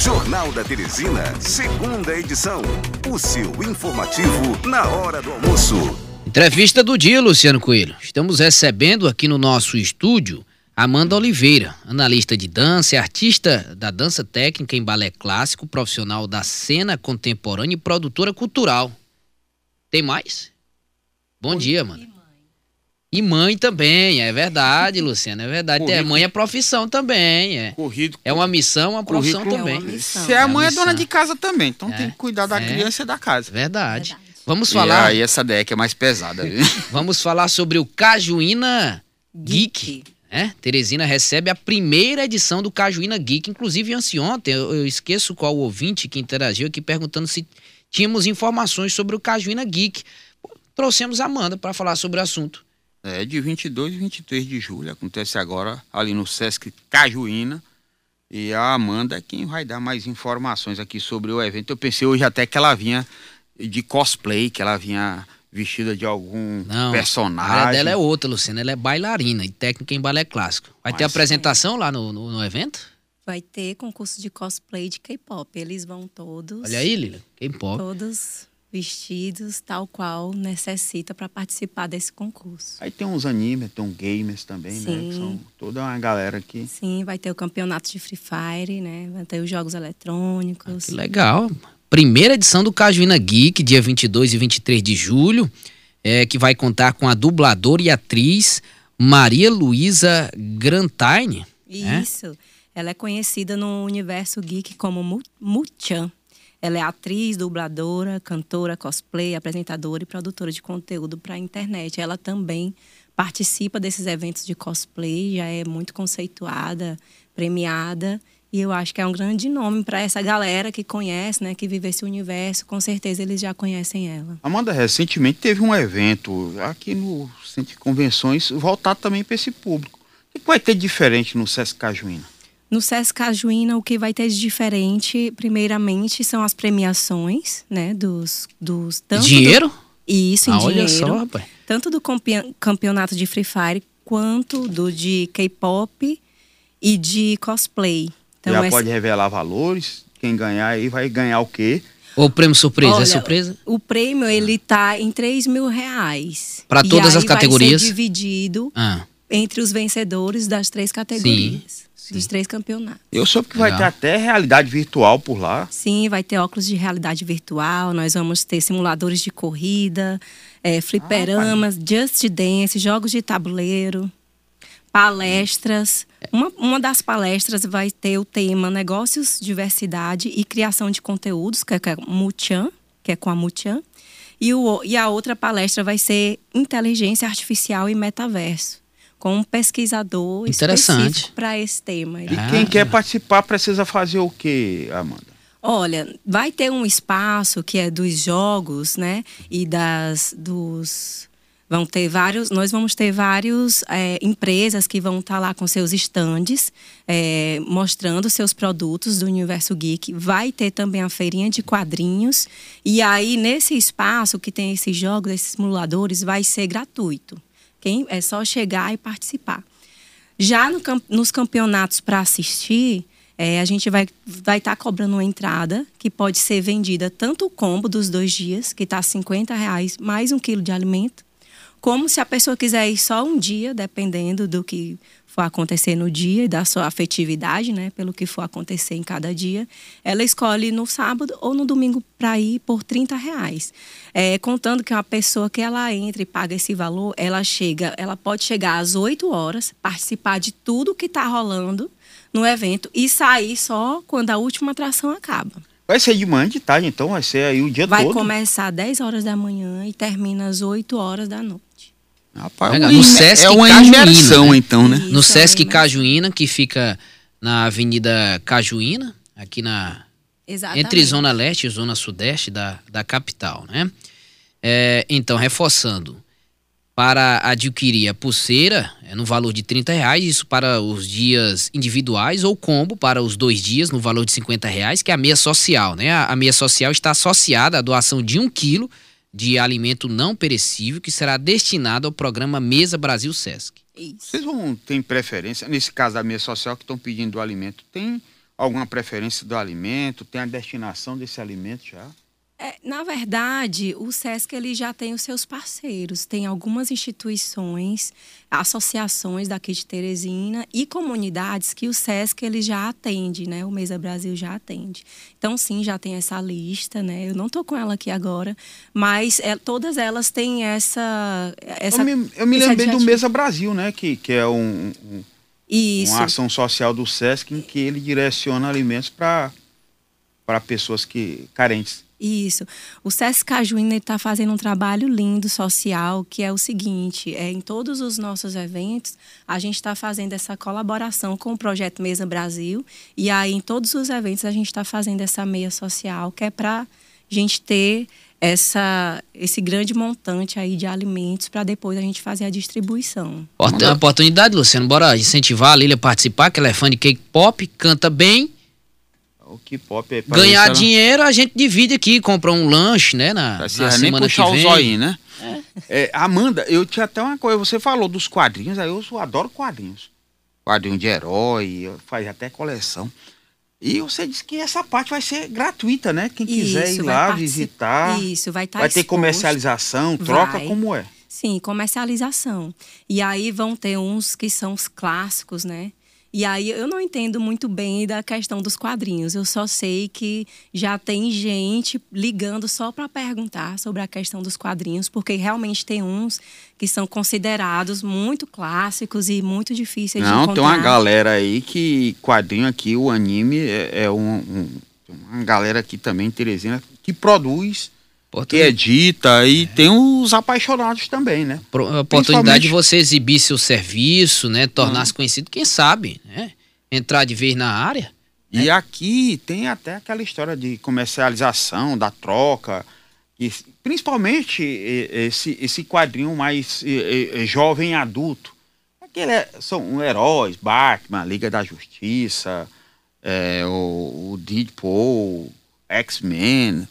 Jornal da Teresina, segunda edição. O seu informativo na hora do almoço. Entrevista do dia, Luciano Coelho. Estamos recebendo aqui no nosso estúdio Amanda Oliveira, analista de dança, artista da dança técnica em balé clássico, profissional da cena contemporânea e produtora cultural. Tem mais? Bom dia, mano. E mãe também, é verdade, Luciana, é verdade. É, mãe é profissão também, é. Corrido. É uma missão, uma profissão Currículo. também. É uma missão. Você é a mãe é dona de casa também, então É. tem que cuidar da É. criança e da casa. Verdade. Verdade. Vamos E falar, aí essa deck é mais pesada, viu? vamos falar sobre o Cajuína Geek. né? Teresina recebe a primeira edição do Cajuína Geek, inclusive anteontem, eu, eu esqueço qual ouvinte que interagiu aqui perguntando se tínhamos informações sobre o Cajuína Geek. Trouxemos a Amanda para falar sobre o assunto. É de 22 e 23 de julho. Acontece agora ali no Sesc Cajuína. E a Amanda é quem vai dar mais informações aqui sobre o evento. Eu pensei hoje até que ela vinha de cosplay, que ela vinha vestida de algum Não, A área personagem. dela é outra, Luciana. Ela é bailarina e técnica em balé clássico. Vai ter Mas- apresentação lá no, no, no evento? Vai ter concurso de cosplay de K-pop. Eles vão todos. Olha aí, Lila. K-pop. Todos vestidos tal qual necessita para participar desse concurso. Aí tem uns animes, tem uns gamers também, né? Sim. Que são toda uma galera aqui. Sim, vai ter o campeonato de Free Fire, né? Vai ter os jogos eletrônicos. Que legal. Primeira edição do Cajuína Geek, dia 22 e 23 de julho, é, que vai contar com a dubladora e atriz Maria Luísa Grantine. É? Isso. Ela é conhecida no universo geek como Mu- Mu-chan. Ela é atriz, dubladora, cantora, cosplay, apresentadora e produtora de conteúdo para a internet. Ela também participa desses eventos de cosplay, já é muito conceituada, premiada. E eu acho que é um grande nome para essa galera que conhece, né, que vive esse universo. Com certeza eles já conhecem ela. Amanda, recentemente teve um evento aqui no Centro de Convenções voltado também para esse público. O que vai ter diferente no Sesc Cajuína? No Sesc Cajuína, o que vai ter de diferente, primeiramente, são as premiações, né? Dos. dos tanto do- Dinheiro? Isso, em Ah, dinheiro. olha só, rapaz. Tanto do campe- campeonato de Free Fire quanto do de K-pop e de cosplay. Então, Já essa- pode revelar valores? Quem ganhar aí vai ganhar o quê? Ou prêmio surpresa? é Olha, surpresa? O prêmio, ele tá em 3 mil reais. Pra E todas as aí vai ser categorias? dividido Ah, entre os vencedores das três categorias. sim. Dos três campeonatos. Eu soube que vai ter até realidade virtual por lá. Sim, vai ter óculos de realidade virtual, nós vamos ter simuladores de corrida, é, fliperamas, just dance, jogos de tabuleiro, palestras. Uma, uma das palestras vai ter o tema Negócios, Diversidade e Criação de Conteúdos, que é com a Muchan, que é com a Muchan. E, o, e a outra palestra vai ser Inteligência Artificial e Metaverso, com um pesquisador Interessante. específico para esse tema. E Ah. quem quer participar precisa fazer o quê, Amanda? Olha, vai ter um espaço que é dos jogos, né? E das dos vão ter vários, nós vamos ter várias empresas que vão estar lá com seus estandes, é, mostrando seus produtos do Universo Geek. Vai ter também a feirinha de quadrinhos. E aí, nesse espaço que tem esses jogos, esses simuladores, vai ser gratuito. Quem, é só chegar e participar. Já no nos campeonatos para assistir, é, a gente vai estar vai tá cobrando uma entrada que pode ser vendida tanto o combo dos dois dias, que está 50 reais mais um quilo de alimento, como se a pessoa quiser ir só um dia, dependendo do que for acontecer no dia e da sua afetividade, né, pelo que for acontecer em cada dia, ela escolhe no sábado ou no domingo para ir por 30 reais. É, contando que uma pessoa que ela entra e paga esse valor, ela chega, ela pode chegar às 8 horas, participar de tudo que está rolando no evento e sair só quando a última atração acaba. Vai ser de manhã, de tarde, então vai ser aí o dia Vai todo. começar às 10 horas da manhã e termina às 8 horas da noite. Rapaz, Legal. No Sesc é uma Cajuína, imersão, né? então, né? Isso, no é Sesc uma Cajuína, que fica na Avenida Cajuína, aqui na Exatamente. entre Zona Leste e Zona Sudeste da, da capital, né? É, então, reforçando, para adquirir a pulseira é no valor de 30 reais, isso para os dias individuais, ou combo para os dois dias no valor de 50 reais, que é a meia social, né? A, a meia social está associada à doação de um quilo de alimento não perecível que será destinado ao programa Mesa Brasil Sesc. Isso. Vocês vão ter preferência, nesse caso da mesa social que estão pedindo o alimento, tem alguma preferência do alimento? Tem a destinação desse alimento já? É, na verdade, o SESC ele já tem os seus parceiros. Tem algumas instituições, associações daqui de Teresina e comunidades que o SESC ele já atende, né? O Mesa Brasil já atende. Então, sim, já tem essa lista, né? Eu não estou com ela aqui agora, mas é, todas elas têm essa... essa eu me, eu me lembrei do Mesa Brasil, né? Que, que é um, um, uma ação social do SESC em que ele direciona alimentos para pessoas que carentes. Isso. O SESC Cajuína está fazendo um trabalho lindo, social, que é o seguinte: é, em todos os nossos eventos, a gente está fazendo essa colaboração com o Projeto Mesa Brasil. E aí, em todos os eventos, a gente está fazendo essa meia social, que é para a gente ter essa, esse grande montante aí de alimentos para depois a gente fazer a distribuição. Oportunidade, Luciano, bora incentivar a Lília a participar, que ela é fã de cake pop, canta bem o que pop é Ganhar ela... dinheiro a gente divide aqui, compra um lanche, né? Na, na semana que vem. o zóio, né? É. É, Amanda, eu tinha até uma coisa, você falou dos quadrinhos, aí eu adoro quadrinhos. Quadrinho de herói, faz até coleção. E você disse que essa parte vai ser gratuita, né? Quem quiser Isso, ir lá visitar. Isso, vai estar tá Vai ter comercialização, troca, vai. como é? Sim, comercialização. E aí vão ter uns que são os clássicos, né? E aí eu não entendo muito bem da questão dos quadrinhos. Eu só sei que já tem gente ligando só para perguntar sobre a questão dos quadrinhos, porque realmente tem uns que são considerados muito clássicos e muito difíceis não, de encontrar. Não, tem uma galera aí que quadrinho aqui, o anime é, é um, um, uma galera aqui também Teresina que produz que edita e é. tem os apaixonados também, né? A oportunidade de você exibir seu serviço, né? Tornar-se hum. conhecido, quem sabe, né? Entrar de vez na área. E né? aqui tem até aquela história de comercialização, da troca, e, principalmente esse, esse quadrinho mais jovem adulto. Aquele é, são heróis, Batman, Liga da Justiça, é, o, o Deadpool, X-Men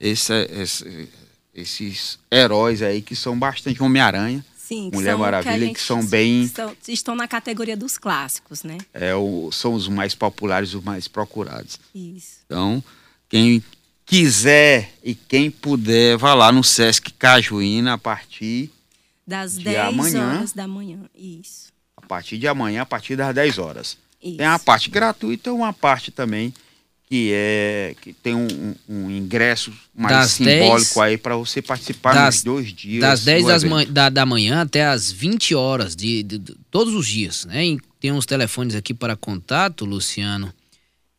esse, esse, esses heróis aí que são bastante Homem-Aranha. Sim, Mulher Maravilha, que, que são bem. Estão, estão, na categoria dos clássicos, né? É, o, são os mais populares, os mais procurados. Isso. Então, quem quiser e quem puder, vá lá no Sesc Cajuína a partir das 10 amanhã, horas da manhã. Isso. A partir de amanhã, a partir das 10 horas. Isso. Tem a parte gratuita e uma parte também que é que tem um, um ingresso mais das simbólico 10, aí para você participar das, nos dois dias. Das 10 das man, da, da manhã até as 20 horas de, de, de, todos os dias, né? E tem uns telefones aqui para contato, Luciano.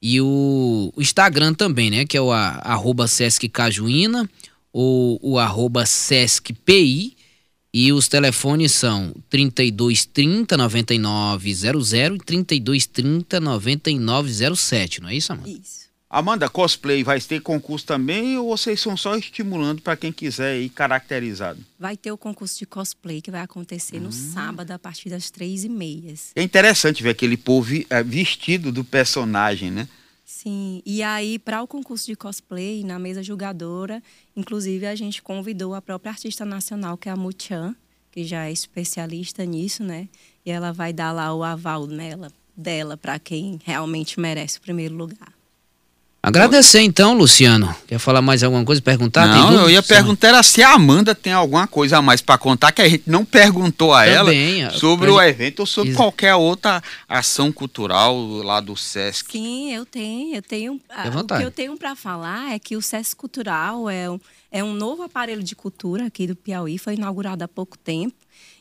E o, o Instagram também, né? Que é o a, arroba Sesc Cajuína ou o arroba Sesc PI. E os telefones são 3230 9900 e 3230 9907, não é isso, Amanda? Isso. Amanda, cosplay vai ter concurso também ou vocês são só estimulando para quem quiser ir caracterizado? Vai ter o concurso de cosplay que vai acontecer hum. no sábado a partir das três e meias. É interessante ver aquele povo eh, vestido do personagem, né? Sim, e aí para o concurso de cosplay, na mesa julgadora, inclusive a gente convidou a própria artista nacional, que é a Muchan, que já é especialista nisso, né? E ela vai dar lá o aval nela, dela para quem realmente merece o primeiro lugar. Agradecer então, Luciano. Quer falar mais alguma coisa? Perguntar? Não, eu ia perguntar era se a Amanda tem alguma coisa a mais para contar que a gente não perguntou a Também, ela sobre o evento ou sobre qualquer outra ação cultural lá do SESC. Sim, eu tenho. Eu tenho o que eu tenho para falar é que o SESC Cultural é um, é um novo aparelho de cultura aqui do Piauí, foi inaugurado há pouco tempo.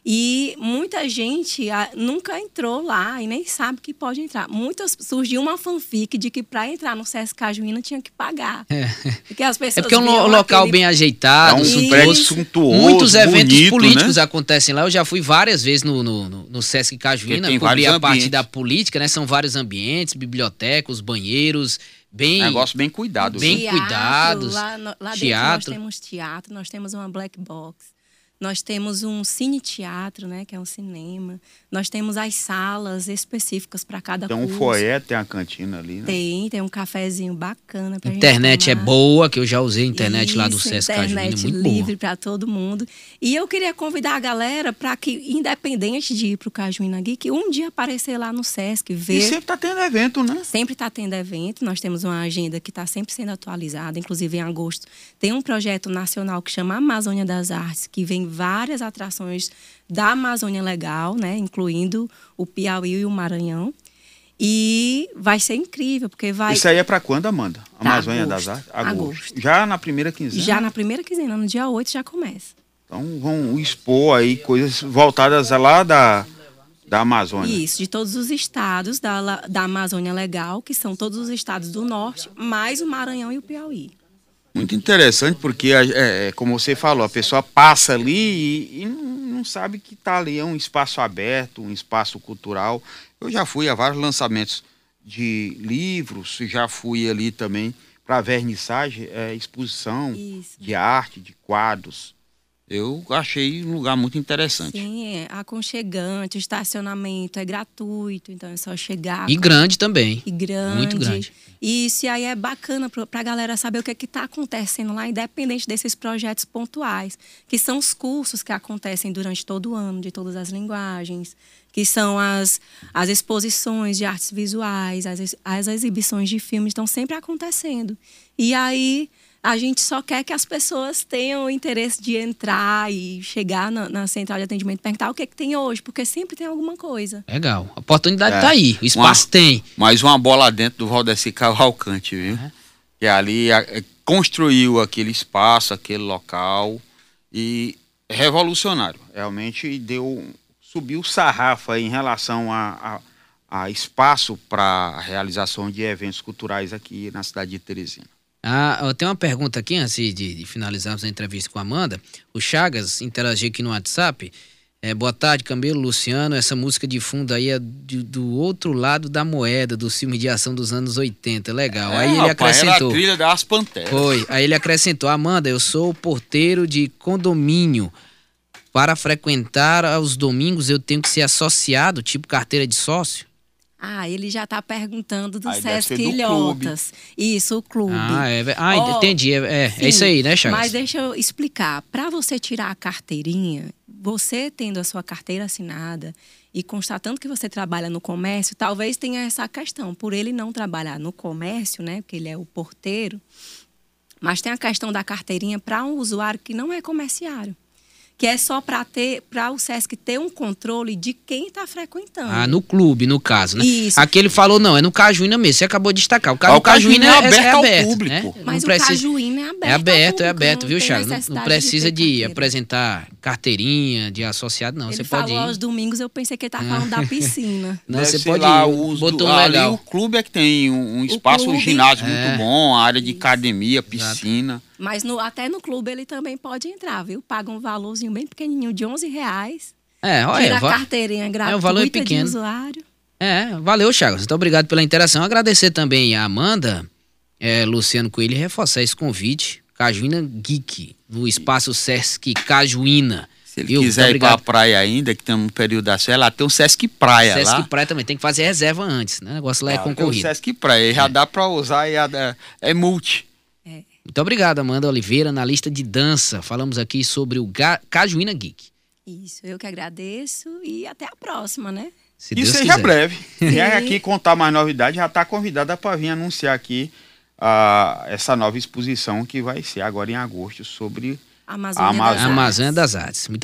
E muita gente ah, nunca entrou lá e nem sabe que pode entrar. Muitas surgiu uma fanfic de que para entrar no Sesc Cajuína tinha que pagar. É. Porque as pessoas é porque é um local aquele... bem ajeitado, é um prédio suntuoso, Muitos eventos bonito, políticos né? acontecem lá. Eu já fui várias vezes no, no, no, no Sesc Cajuína, cobri a parte da política, né? São vários ambientes, bibliotecas, banheiros, bem negócio bem cuidado bem cuidados lá, no, lá teatro. nós temos teatro nós temos uma black box Nós temos um cine-teatro, né, que é um cinema. Nós temos as salas específicas para cada Tem um curso. foyer, tem a cantina ali, né? Tem, tem um cafezinho bacana pra Internet gente é boa, que eu já usei a internet lá do Isso, Sesc Cajuína, internet muito livre para todo mundo. E eu queria convidar a galera para que, independente de ir para o Cajuína Geek, um dia aparecer lá no Sesc, E ver. sempre tá tendo evento, né? Sempre está tendo evento, nós temos uma agenda que está sempre sendo atualizada, inclusive em agosto. Tem um projeto nacional que chama Amazônia das Artes, que vem várias atrações da Amazônia Legal, né, incluindo o Piauí e o Maranhão. E vai ser incrível, porque vai. Isso aí é pra quando, Amanda? Pra Amazônia agosto. das Artes? Agosto. Já na primeira quinzena? Já na primeira quinzena, no dia 8 já começa. Então vão expor aí coisas voltadas lá da, da Amazônia. Isso, de todos os estados da, da Amazônia Legal, que são todos os estados do norte, mais o Maranhão e o Piauí. Muito interessante, porque, é, é, como você falou, a pessoa passa ali e, e não, não sabe que está ali, é um espaço aberto, um espaço cultural. Eu já fui a vários lançamentos de livros, já fui ali também para vernissagem, é, exposição Isso. de arte, de quadros. Eu achei um lugar muito interessante. Sim, é aconchegante, o estacionamento é gratuito, então é só chegar. E grande também. e grande. Muito grande. Isso, e aí é bacana para a galera saber o que é está acontecendo lá, independente desses projetos pontuais, que são os cursos que acontecem durante todo o ano, de todas as linguagens, que são as, as exposições de artes visuais, as, as exibições de filmes, estão sempre acontecendo. E aí a gente só quer que as pessoas tenham o interesse de entrar e chegar na, na central de atendimento e perguntar o que, é que tem hoje, porque sempre tem alguma coisa. Legal. A oportunidade É. tá aí. O espaço tem. Mais uma bola dentro do Valdeci Cavalcante, viu? E ali a- é, construiu aquele espaço, aquele local e revolucionário. Realmente deu subiu o sarrafo aí em relação a, a, a espaço para a realização de eventos culturais aqui na cidade de Teresina. Ah, eu tenho uma pergunta aqui antes de, de finalizarmos a entrevista com a Amanda. O Chagas interagiu aqui no WhatsApp. É, boa tarde, Camilo, Luciano. Essa música de fundo aí é do, do outro lado da moeda, do filme de ação dos anos 80. Legal. aí ele É, rapaz, Era acrescentou. a trilha das Panteras. Foi. Aí ele acrescentou: Amanda, eu sou porteiro de condomínio. Para frequentar aos domingos eu tenho que ser associado, tipo carteira de sócio? Ah, ele já está perguntando do Aí deve Sesc ser do Ilhotas. Isso, o clube. Ah, é, ah Ó, entendi. É, é, é Sim, isso aí, né, Chagas? Mas deixa eu explicar. Para você tirar a carteirinha, você tendo a sua carteira assinada e constatando que você trabalha no comércio, talvez tenha essa questão. Por ele não trabalhar no comércio, né, porque ele é o porteiro, mas tem a questão da carteirinha para um usuário que não é comerciário. Que é só para ter, para o SESC ter um controle de quem está frequentando. Ah, no clube, no caso, né? Isso. Aqui ele falou, não, é no Cajuína mesmo. Você acabou de destacar. O, ca... Ah, o o Cajuína, é é, é aberto ao aberto, público. né? Mas não o precisa... Cajuína é aberto. É aberto, ao é aberto, viu, Chagas? Não, não precisa de, carteira. apresentar carteirinha de associado, não. Ele Você falou pode ir. aos domingos, eu pensei que ele estava falando da piscina. Não, Deve você pode lá ir. o uso Botou do- um ali legal. o clube é que tem um, um espaço, um clube- ginásio É. muito bom, área de academia, piscina. Mas no- até no clube ele também pode entrar, viu? Paga um valorzinho bem pequenininho de 11 reais. É, olha, Tira a va- carteirinha gratuita o valor é de pequeno. usuário. É, valeu, Chagas. Muito obrigado pela interação. Agradecer também a Amanda, é, Luciano Coelho, e reforçar esse convite. Cajuína Geek, no espaço Sesc Cajuína. Se ele Viu? Muito quiser ir pra obrigado. praia ainda, que tem um período da férias, lá tem um Sesc Praia Sesc lá. Praia também tem que fazer reserva antes, né? O negócio lá é Ah, tem concorrido. o Sesc Praia, já dá pra usar e é, é multi. Muito obrigado, Amanda Oliveira, na lista de dança. Falamos aqui sobre o Ga- Cajuína Geek. Isso, eu que agradeço e até a próxima, né? Se e Deus seja quiser. breve. Vier aqui contar mais novidades, já está convidada para vir anunciar aqui ah, essa nova exposição que vai ser agora em agosto sobre Amazônia, Amazônia. das Artes. Amazônia das Artes. Muito